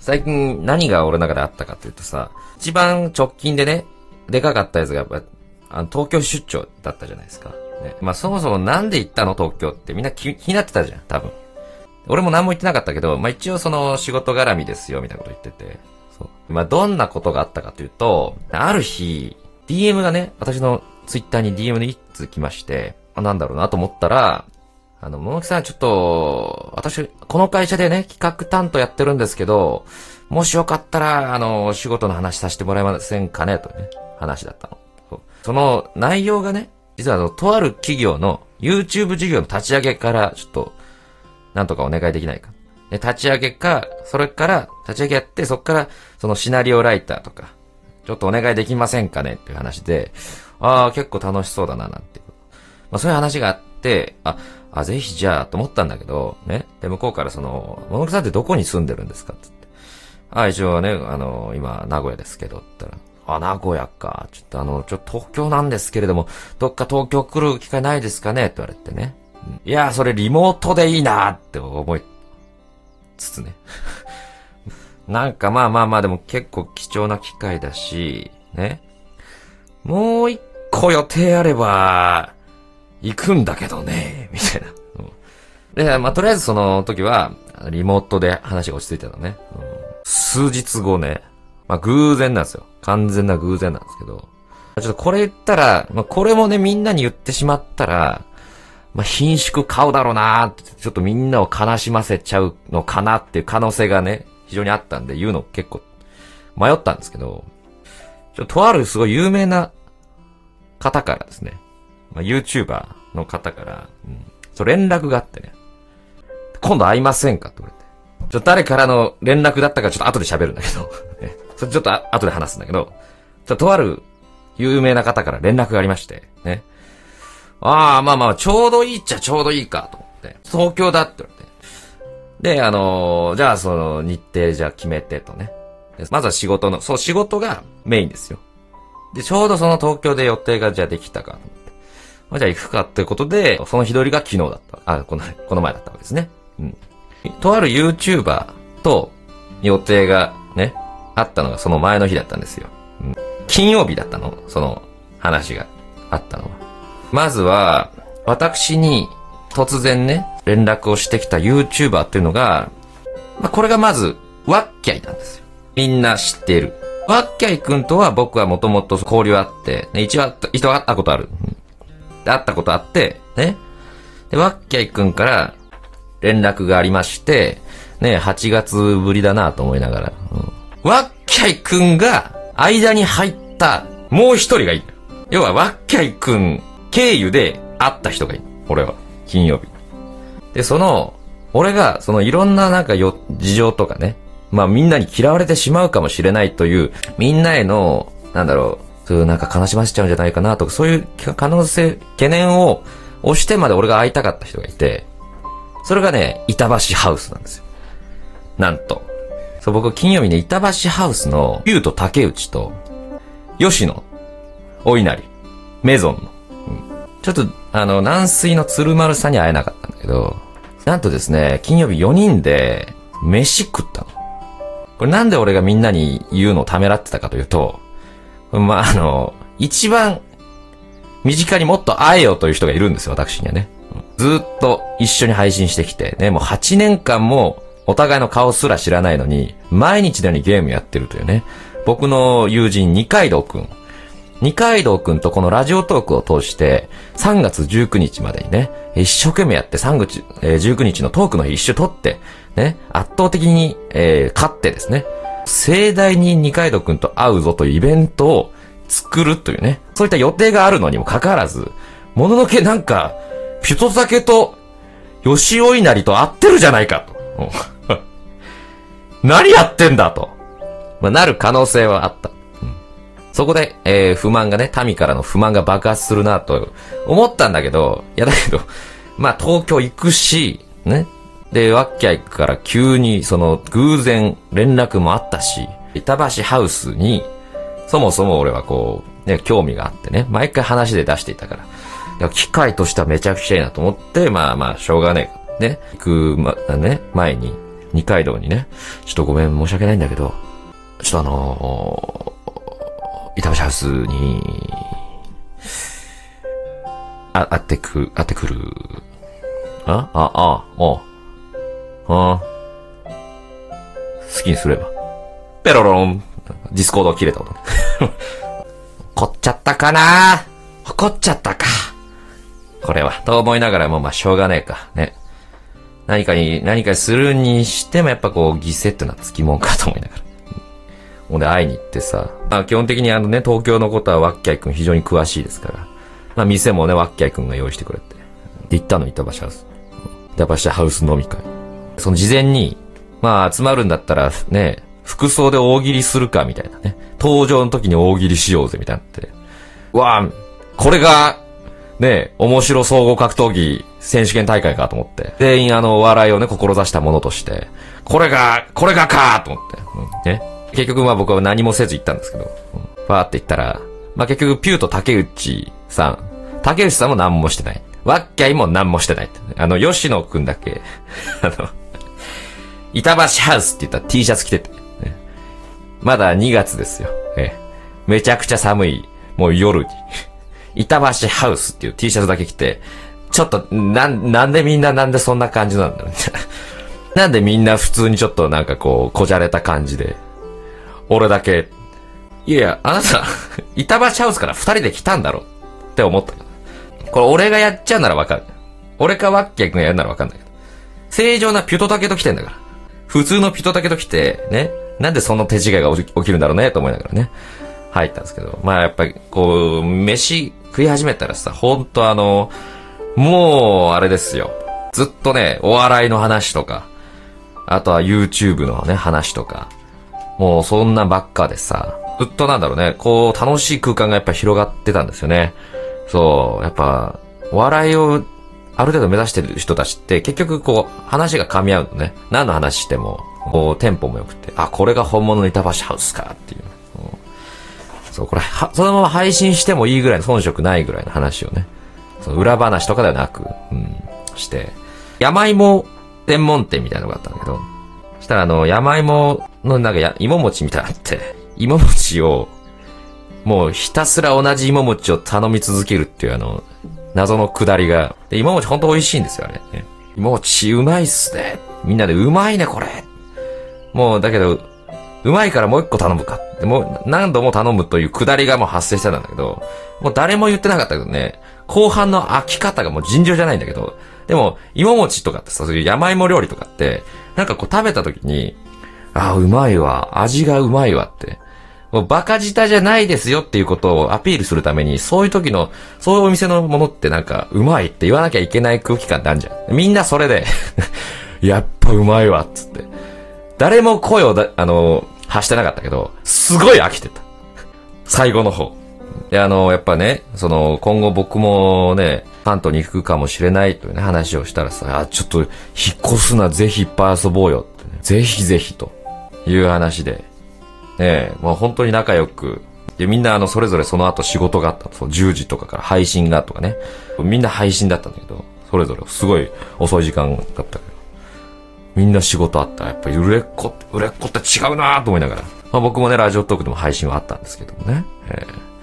最近何が俺の中であったかっていうとさ、一番直近でね、でかかったやつがやっぱ、あの、東京出張だったじゃないですか。ね。まあそもそもなんで行ったの？東京ってみんな気気になってたじゃん、多分。俺も何も言ってなかったけど、まあ一応その仕事絡みですよ、みたいなこと言ってて。そう。まあどんなことがあったかというと、ある日、DM がね、私のツイッターに DM で一通来まして、あ、なんだろうなと思ったら、あの、ももきさんちょっと、私、この会社でね、企画担当やってるんですけど、もしよかったら、あの、お仕事の話させてもらえませんかねとね、話だったの。その内容がね、実はあの、とある企業の YouTube 事業の立ち上げから、ちょっと、なんとかお願いできないか。で立ち上げか、それから、立ち上げやって、そこから、そのシナリオライターとか、ちょっとお願いできませんかねっていう話で、ああ、結構楽しそうだな、なんて。まあそういう話があって、あ、あ、ぜひじゃあ、と思ったんだけど、ね。で、向こうからその、ものくさんってどこに住んでるんですかつって。あ、一応ね、あの、今、名古屋ですけど、って言ったら、あ、名古屋か。ちょっとあの、ちょっと東京なんですけれども、どっか東京来る機会ないですかね？って言われてね。いや、それリモートでいいなって思いつつね。なんかまあまあまあでも結構貴重な機会だし、ね。もう一個予定あれば、行くんだけどね、みたいな。うんで、まあとりあえずその時は、リモートで話が落ち着いてたのね。うん数日後ね、まあ偶然なんですよ。完全な偶然なんですけど、ちょっとこれ言ったら、まあこれもねみんなに言ってしまったら、まあ貧縮買うだろうなーって、ちょっとみんなを悲しませちゃうのかなっていう可能性がね、非常にあったんで言うの結構迷ったんですけど、ちょっととあるすごい有名な方からですね、まあ、YouTuber の方から、うん、そう連絡があってね、今度会いませんかって言われて。ちょっと誰からの連絡だったかちょっと後で喋るんだけど、ねそれちょっと後で話すんだけど、ちょっととある有名な方から連絡がありまして、ね。ああ、まあまあ、ちょうどいいっちゃちょうどいいかと思って、東京だって言われて。で、あのーじゃあその日程じゃ決めてとね。まずは仕事の、そう仕事がメインですよ。で、ちょうどその東京で予定がじゃあできたかと思って。まあ、じゃあ行くかってことで、その日取りが昨日だった。あ、この、この前だったわけですね。うん。とある YouTuber と予定がね、あったのがその前の日だったんですよ。うん、金曜日だったの、その話があったのは。まずは、私に突然ね、連絡をしてきた YouTuber っていうのが、まあ、これがまず、ワッキャイなんですよ。みんな知っている。ワッキャイ君とは僕はもともと交流あって、ね、一応会った、一度会ったことある。で会ったことあって、ね。で、ワッキャイ君から連絡がありまして、ね、8月ぶりだなと思いながら。うんワッキャイ君が間に入ったもう一人がいる。要はワッキャイ君経由で会った人がいる。俺は。金曜日。で、その、俺が、そのいろんななんかよ、事情とかね、まあみんなに嫌われてしまうかもしれないという、みんなへの、なんだろう、そういうなんか悲しませちゃうんじゃないかなとか、そういう可能性、懸念を押してまで俺が会いたかった人がいて、それがね、板橋ハウスなんですよ。なんと。そう、僕金曜日ね、板橋ハウスの、ゆうと竹内と、吉野、お稲荷、メゾンの、ちょっと、あの、軟水の鶴丸さんに会えなかったんだけど、なんとですね、金曜日4人で、飯食ったの。これなんで俺がみんなに言うのをためらってたかというと、まあ、あの、一番、身近にもっと会えよという人がいるんですよ、私にはね。ずっと一緒に配信してきて、ね、もう8年間もお互いの顔すら知らないのに、毎日のようにゲームやってるというね。僕の友人二階堂くん。二階堂くんとこのラジオトークを通して、3月19日までにね、一生懸命やって3月えー19日のトークの日一周取って、ね、圧倒的に、えー勝ってですね、盛大に二階堂くんと会うぞというイベントを作るというね、そういった予定があるのにもかかわらず、もののけなんか、ピュトタケと、吉尾稲荷と会ってるじゃないかと。何やってんだと。まあ、なる可能性はあった。そこで、えー不満がね、民からの不満が爆発するなと思ったんだけど、いやだけど、まあ東京行くし、ね。で、ワッキャイから急にその偶然連絡もあったし、板橋ハウスに、そもそも俺はこう、ね、興味があってね、毎回話で出していたから、いや機会としてはめちゃくちゃいいなと思って、まあまあ、しょうがねえ。ね、行く、ま、ね、前に、二階堂にね、ちょっとごめん申し訳ないんだけど、ちょっとあのー、板橋ハウスに、あ、会ってく、会ってくる。あ？あ、あ、おう。あ好きにすれば。ペロロン。ディスコード切れたこと。怒っちゃったかな？怒っちゃったか。これは。と思いながらも、まあ、しょうがねえか。ね。何かに、何かするにしてもやっぱこう、犠牲ってのはつきもんかと思いながら。ほんで会いに行ってさ、まあ基本的にあのね、東京のことはワッキャイ君非常に詳しいですから。まあ店もね、ワッキャイ君が用意してくれて。で、行ったの、板橋ハウス。板橋ハウス飲み会。その事前に、まあ集まるんだったらね、服装で大喜利するか、みたいなね。登場の時に大喜利しようぜ、みたいなって。わあ、これが、ね、面白総合格闘技選手権大会かと思って。全員あの、笑いをね、志したものとして。これが、これがかと思って。うん、ね。結局まあ僕は何もせず行ったんですけど。うん、ファーって言ったら、まあ結局ピューと竹内さん。竹内さんも何もしてない。ワッキャイも何もしてない。あの、吉野くんだけ、あの、板橋ハウスって言ったら T シャツ着てて。ね、まだ2月ですよ。えめちゃくちゃ寒い、もう夜に。板橋ハウスっていう T シャツだけ着て、ちょっと、な、なんでみんななんでそんな感じなんだろうね。なんでみんな普通にちょっとなんかこう、こじゃれた感じで。俺だけ、いやいや、あなた、板橋ハウスから二人で来たんだろって思った。これ俺がやっちゃうならわかる。俺かワッキャ君がやるならわかんないけど。正常なピュトタケと来てんだから。普通のピトタケと来て、ね。なんでその手違いが起きるんだろうね、と思いながらね。入ったんですけど。まあやっぱり、こう、飯食い始めたらさ、ほんとあの、もう、あれですよ。ずっとね、お笑いの話とか、あとは YouTube のね、話とか、もうそんなばっかでさ、ずっとなんだろうね、こう、楽しい空間がやっぱ広がってたんですよね。そう、やっぱ、お笑いをある程度目指してる人たちって結局こう話が噛み合うのね。何の話しても、こうテンポも良くて、あ、これが本物の板橋ハウスかっていう。そう、これは、そのまま配信してもいいぐらいの遜色ないぐらいの話をね。その裏話とかではなく、うん、して。山芋専門店みたいなのがあったんだけど、したらあの、山芋のなんかや、芋餅みたいなのあって、芋餅を、もうひたすら同じ芋餅を頼み続けるっていうあの、謎のくだりが。で、芋餅ほんと美味しいんですよ、あれ。芋餅うまいっすね。みんなでうまいね、これ。もう、だけど、うまいからもう一個頼むか。も何度も頼むというくだりがもう発生してたんだけど、もう誰も言ってなかったけどね、後半の飽き方がもう尋常じゃないんだけど、でも、芋餅とかってさ、そういう山芋料理とかって、なんかこう食べた時に、ああ、うまいわ、味がうまいわって、もうバカ舌じゃないですよっていうことをアピールするために、そういう時の、そういうお店のものってなんか、うまいって言わなきゃいけない空気感ってあるじゃん。みんなそれで やっぱうまいわ、っつって。誰も声をだ、あの、発してなかったけど、すごい飽きてた。最後の方。で、あの、やっぱね、その、今後僕もね、関東に行くかもしれないというね、話をしたらさ、あ、ちょっと、引っ越すな、ぜひいっぱい遊ぼうよってね、ぜひぜひという話で、ね、もう本当に仲良く、で、みんなあの、それぞれその後仕事があった。そう、10時とかから配信がとかね。みんな配信だったんだけど、それぞれすごい遅い時間だったけど。みんな仕事あった。やっぱり売れっ子、売れっ子って違うなと思いながら。まあ僕もね、ラジオトークでも配信はあったんですけどもね。えー